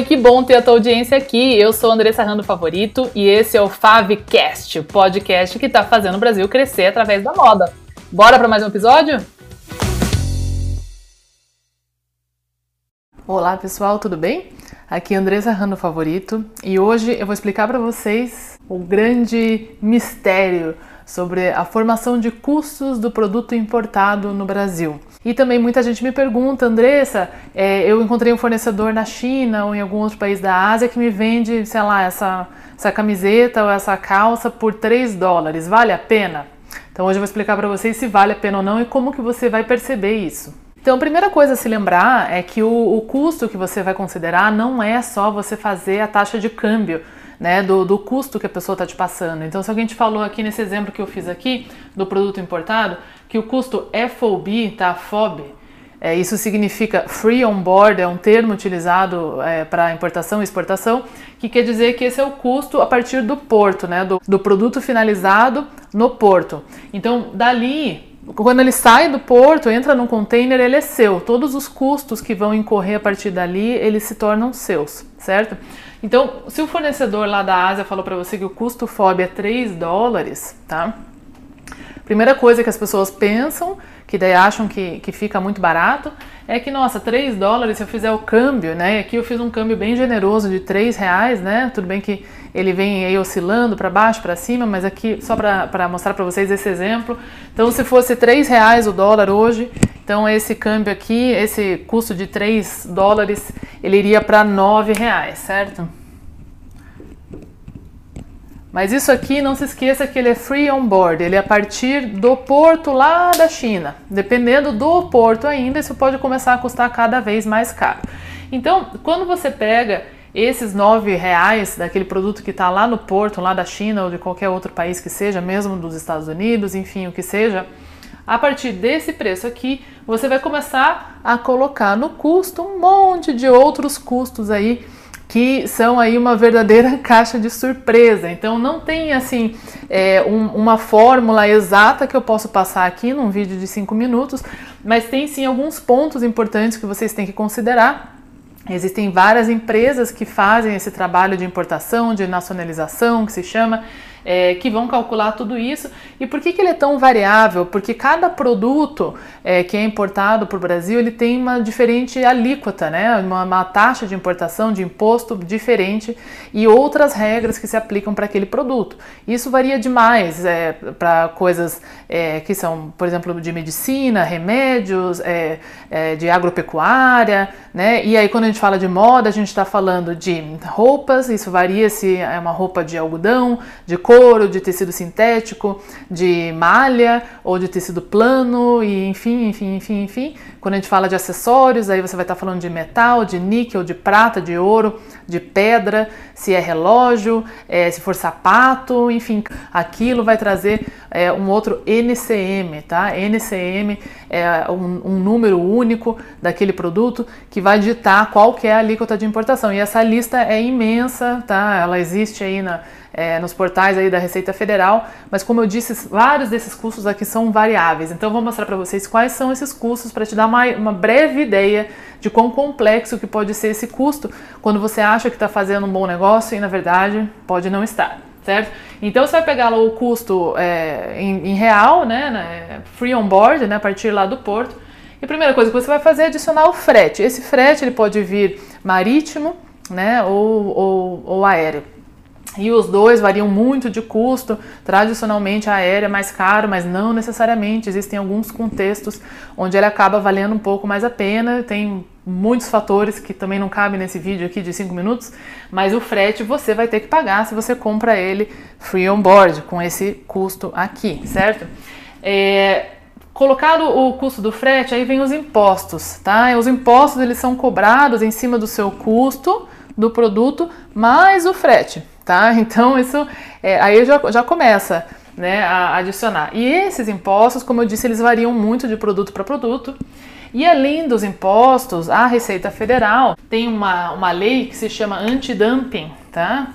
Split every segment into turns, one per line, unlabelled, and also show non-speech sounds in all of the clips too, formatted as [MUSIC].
Oi, que bom ter a tua audiência aqui. Eu sou Andressa Rando Favorito e esse é o Favcast, o podcast que está fazendo o Brasil crescer através da moda. Bora para mais um episódio? Olá pessoal, tudo bem? Aqui é Andressa Rando Favorito e hoje eu vou explicar para vocês o grande mistério sobre a formação de custos do produto importado no Brasil. E também muita gente me pergunta, Andressa, é, eu encontrei um fornecedor na China ou em algum outro país da Ásia que me vende, sei lá, essa, essa camiseta ou essa calça por 3 dólares, vale a pena? Então hoje eu vou explicar para vocês se vale a pena ou não e como que você vai perceber isso. Então, a primeira coisa a se lembrar é que o, o custo que você vai considerar não é só você fazer a taxa de câmbio, né, do, do custo que a pessoa está te passando. Então, se alguém te falou aqui nesse exemplo que eu fiz aqui do produto importado, que o custo FOB, tá, FOB, é, isso significa Free On Board, é um termo utilizado é, para importação e exportação, que quer dizer que esse é o custo a partir do porto, né, do, do produto finalizado no porto. Então, dali quando ele sai do porto, entra num container, ele é seu. Todos os custos que vão incorrer a partir dali, eles se tornam seus, certo? Então, se o fornecedor lá da Ásia falou para você que o custo FOB é 3 dólares, tá? Primeira coisa que as pessoas pensam, que daí acham que, que fica muito barato, é que, nossa, 3 dólares se eu fizer o câmbio, né? Aqui eu fiz um câmbio bem generoso de 3 reais, né? Tudo bem que ele vem aí oscilando para baixo, para cima, mas aqui só para mostrar para vocês esse exemplo. Então, se fosse 3 reais o dólar hoje, então esse câmbio aqui, esse custo de 3 dólares, ele iria para 9 reais, certo? Mas isso aqui, não se esqueça que ele é free on board, ele é a partir do porto lá da China. Dependendo do porto ainda, isso pode começar a custar cada vez mais caro. Então, quando você pega esses nove reais daquele produto que está lá no porto, lá da China ou de qualquer outro país que seja, mesmo dos Estados Unidos, enfim, o que seja, a partir desse preço aqui, você vai começar a colocar no custo um monte de outros custos aí que são aí uma verdadeira [LAUGHS] caixa de surpresa. Então não tem assim é, um, uma fórmula exata que eu posso passar aqui num vídeo de cinco minutos, mas tem sim alguns pontos importantes que vocês têm que considerar Existem várias empresas que fazem esse trabalho de importação, de nacionalização, que se chama, é, que vão calcular tudo isso. E por que, que ele é tão variável? Porque cada produto é, que é importado para o Brasil ele tem uma diferente alíquota, né? Uma, uma, taxa de importação, de imposto diferente e outras regras que se aplicam para aquele produto. Isso varia demais é, para coisas é, que são, por exemplo, de medicina, remédios, é, é, de agropecuária, né? E aí quando a gente fala de moda, a gente está falando de roupas, isso varia se é uma roupa de algodão, de couro, de tecido sintético, de malha ou de tecido plano e enfim, enfim, enfim, enfim. Quando a gente fala de acessórios, aí você vai estar falando de metal, de níquel, de prata, de ouro, de pedra, se é relógio, é, se for sapato, enfim, aquilo vai trazer é, um outro NCM, tá? NCM é um, um, número único daquele produto que vai ditar qual que é a alíquota de importação. E essa lista é imensa, tá? Ela existe aí na é, nos portais aí da Receita Federal, mas como eu disse, vários desses custos aqui são variáveis. Então vou mostrar para vocês quais são esses custos para te dar uma, uma breve ideia de quão complexo que pode ser esse custo quando você acha que está fazendo um bom negócio e na verdade pode não estar. Certo? Então você vai pegar o custo é, em, em, real, né, né, free on board, né, a partir lá do porto. E a primeira coisa que você vai fazer é adicionar o frete. Esse frete ele pode vir marítimo, né, ou, ou, ou aéreo. E os dois variam muito de custo. Tradicionalmente a aérea é mais caro, mas não necessariamente. Existem alguns contextos onde ele acaba valendo um pouco mais a pena. Tem muitos fatores que também não cabem nesse vídeo aqui de 5 minutos, mas o frete você vai ter que pagar se você compra ele free on board, com esse custo aqui, certo? É, colocado o custo do frete, aí vem os impostos, tá? Os impostos eles são cobrados em cima do seu custo do produto mais o frete tá? [LAUGHS] Então isso é, aí já, já começa né, a adicionar. E esses impostos, como eu disse, eles variam muito de produto para produto. E além dos impostos, a Receita Federal tem uma, uma lei que se chama antidumping, tá?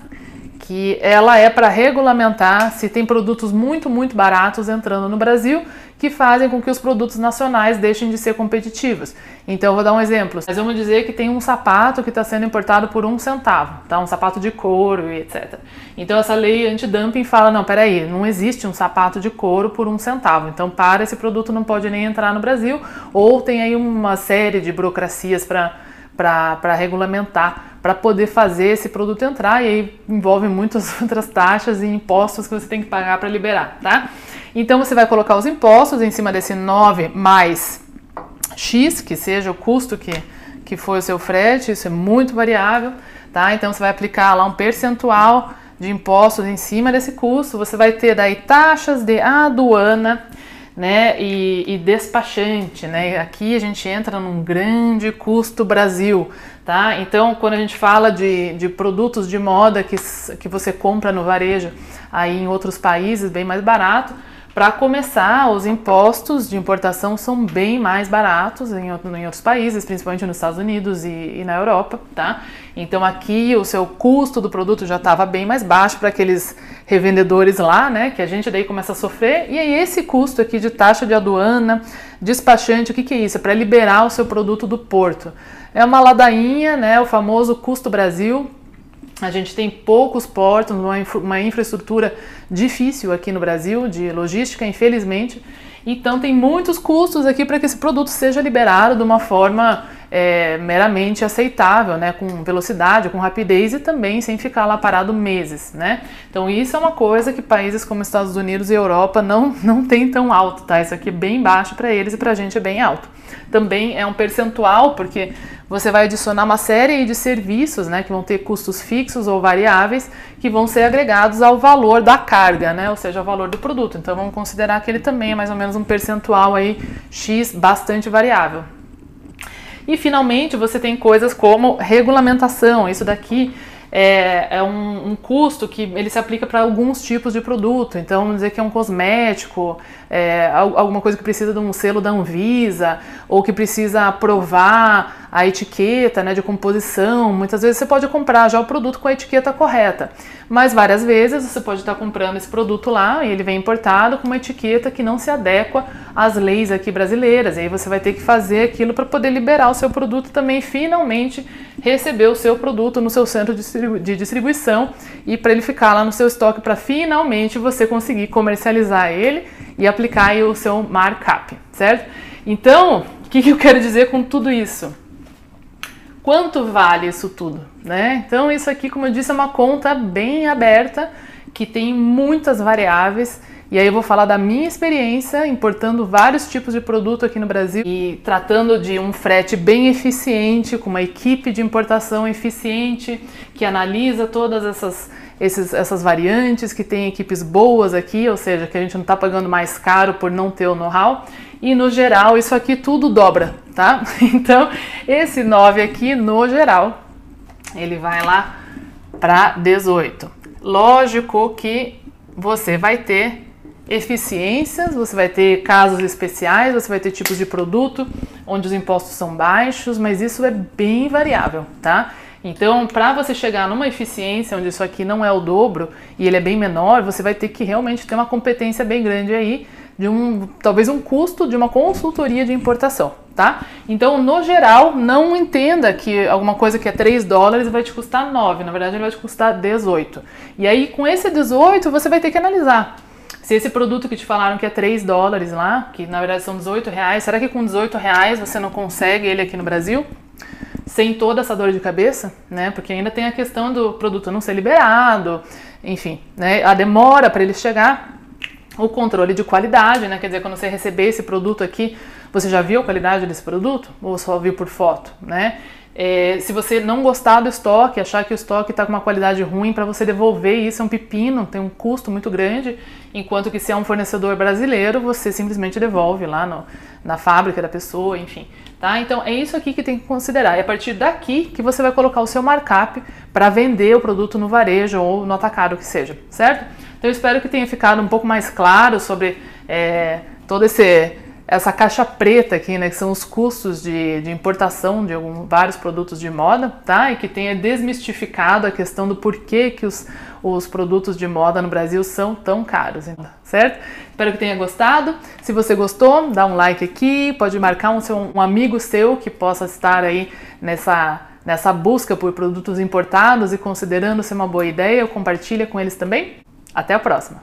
Que ela é para regulamentar se tem produtos muito, muito baratos entrando no Brasil que fazem com que os produtos nacionais deixem de ser competitivos. Então, vou dar um exemplo. Mas vamos dizer que tem um sapato que está sendo importado por um centavo, tá? Um sapato de couro e etc. Então, essa lei anti-dumping fala: não, peraí, não existe um sapato de couro por um centavo. Então, para esse produto não pode nem entrar no Brasil, ou tem aí uma série de burocracias para regulamentar, para poder fazer esse produto entrar, e aí envolve muitas [LAUGHS] outras taxas e impostos que você tem que pagar para liberar, tá? Então você vai colocar os impostos em cima desse 9 mais X, que seja o custo que, que foi o seu frete, isso é muito variável, tá? Então você vai aplicar lá um percentual de impostos em cima desse custo, você vai ter daí taxas de aduana, né, e, e, despachante, né? Aqui a gente entra num grande custo Brasil, tá? Então, quando a gente fala de, de produtos de moda que, que você compra no varejo aí em outros países bem mais barato, para começar, os impostos de importação são bem mais baratos em, em outros países, principalmente nos Estados Unidos e, e, na Europa, tá? Então aqui o seu custo do produto já estava bem mais baixo para aqueles revendedores lá, né? Que a gente daí começa a sofrer. E aí esse custo aqui de taxa de aduana, despachante, o que, que é isso? É para liberar o seu produto do porto. É uma ladainha, né? O famoso custo Brasil, a gente tem poucos portos, uma, uma infraestrutura difícil aqui no Brasil de logística, infelizmente. Então tem muitos custos aqui para que esse produto seja liberado de uma forma é, meramente aceitável, né, com velocidade, com rapidez e também sem ficar lá parado meses, né? Então isso é uma coisa que países como Estados Unidos e Europa não não tem tão alto, tá? Isso aqui é bem baixo para eles e para a gente é bem alto. Também é um percentual porque você vai adicionar uma série de serviços, né, que vão ter custos fixos ou variáveis, que vão ser agregados ao valor da carga, né, ou seja, ao valor do produto. Então vamos considerar que ele também é mais ou menos um percentual aí X bastante variável. E finalmente você tem coisas como regulamentação. Isso daqui é, é um, um, custo que ele se aplica para alguns tipos de produto. Então, vamos dizer que é um cosmético, é, alguma coisa que precisa de um selo da Anvisa, ou que precisa aprovar a etiqueta né, de composição. Muitas vezes você pode comprar já o produto com a etiqueta correta, mas várias vezes você pode estar comprando esse produto lá e ele vem importado com uma etiqueta que não se adequa às leis aqui brasileiras. E aí você vai ter que fazer aquilo para poder liberar o seu produto também finalmente receber o seu produto no seu centro de distribuição e para ele ficar lá no seu estoque para finalmente você conseguir comercializar ele e aplicar o seu markup, certo? Então, o que, que eu quero dizer com tudo isso? Quanto vale isso tudo, né? Então, isso aqui, como eu disse, é uma conta bem aberta que tem muitas variáveis. E aí eu vou falar da minha experiência importando vários tipos de produto aqui no Brasil e tratando de um frete bem eficiente, com uma equipe de importação eficiente que analisa todas essas esses, essas variantes, que tem equipes boas aqui, ou seja, que a gente não está pagando mais caro por não ter o know-how. E no geral, isso aqui tudo dobra, tá? [LAUGHS] Então, esse 9 aqui, no geral, ele vai lá para 18. Lógico que você vai ter eficiências, você vai ter casos especiais, você vai ter tipos de produto onde os impostos são baixos, mas isso é bem variável, tá? Então, para você chegar numa eficiência onde isso aqui não é o dobro e ele é bem menor, você vai ter que realmente ter uma competência bem grande aí de um talvez um custo de uma consultoria de importação, tá? Então, no geral, não entenda que alguma coisa que é 3 dólares vai te custar 9, na verdade ele vai te custar 18. E aí com esse 18 você vai ter que analisar se esse produto que te falaram que é 3 dólares lá, que na verdade são 18 reais, será que com 18 reais você não consegue ele aqui no Brasil? sem toda essa dor de cabeça, né? Porque ainda tem a questão do produto não ser liberado, enfim, né? A demora para ele chegar, o controle de qualidade, né? Quer dizer, quando você receber esse produto aqui, você já viu a qualidade desse produto ou só viu por foto, né? É, se você não gostar do estoque, achar que o estoque está com uma qualidade ruim, para você devolver isso é um pepino, tem um custo muito grande, enquanto que se é um fornecedor brasileiro, você simplesmente devolve lá no, na fábrica da pessoa, enfim. Tá? Então é isso aqui que tem que considerar. É a partir daqui que você vai colocar o seu markup para vender o produto no varejo ou no atacado que seja, certo? Então eu espero que tenha ficado um pouco mais claro sobre é, esse essa caixa preta aqui, né, que são os custos de, de importação de algum, vários produtos de moda, tá? E que tenha desmistificado a questão do porquê que os, os produtos de moda no Brasil são tão caros, certo? Espero que tenha gostado. Se você gostou, dá um like aqui, pode marcar um, seu, um amigo seu que possa estar aí nessa, nessa busca por produtos importados e considerando ser uma boa ideia, compartilha com eles também. Até a próxima!